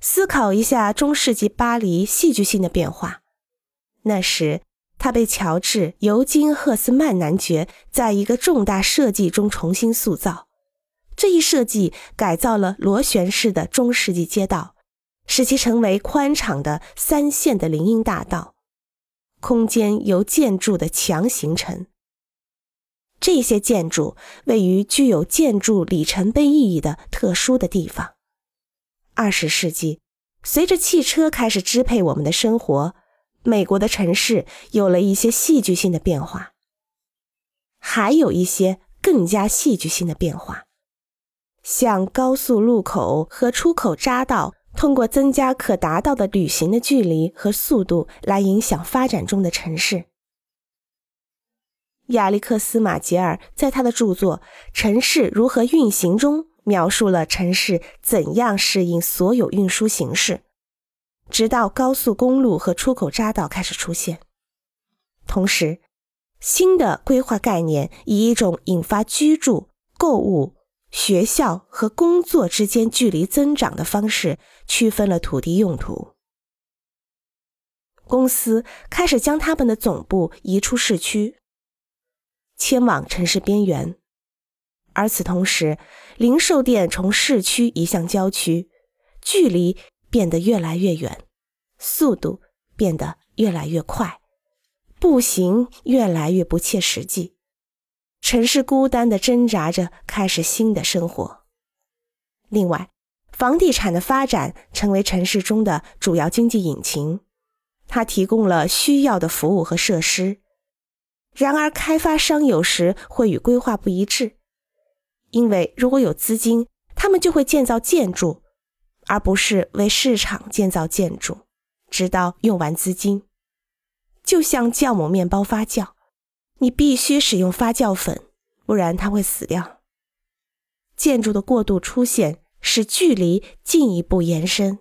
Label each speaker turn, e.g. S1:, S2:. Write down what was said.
S1: 思考一下中世纪巴黎戏剧性的变化。那时，他被乔治·尤金·赫斯曼男爵在一个重大设计中重新塑造。这一设计改造了螺旋式的中世纪街道，使其成为宽敞的三线的林荫大道，空间由建筑的墙形成。这些建筑位于具有建筑里程碑意义的特殊的地方。二十世纪，随着汽车开始支配我们的生活，美国的城市有了一些戏剧性的变化，还有一些更加戏剧性的变化。像高速路口和出口匝道，通过增加可达到的旅行的距离和速度来影响发展中的城市。亚历克斯·马杰尔在他的著作《城市如何运行》中描述了城市怎样适应所有运输形式，直到高速公路和出口匝道开始出现。同时，新的规划概念以一种引发居住、购物。学校和工作之间距离增长的方式区分了土地用途。公司开始将他们的总部移出市区，迁往城市边缘，而此同时，零售店从市区移向郊区，距离变得越来越远，速度变得越来越快，步行越来越不切实际。城市孤单的挣扎着，开始新的生活。另外，房地产的发展成为城市中的主要经济引擎，它提供了需要的服务和设施。然而，开发商有时会与规划不一致，因为如果有资金，他们就会建造建筑，而不是为市场建造建筑，直到用完资金。就像酵母面包发酵。你必须使用发酵粉，不然它会死掉。建筑的过度出现使距离进一步延伸。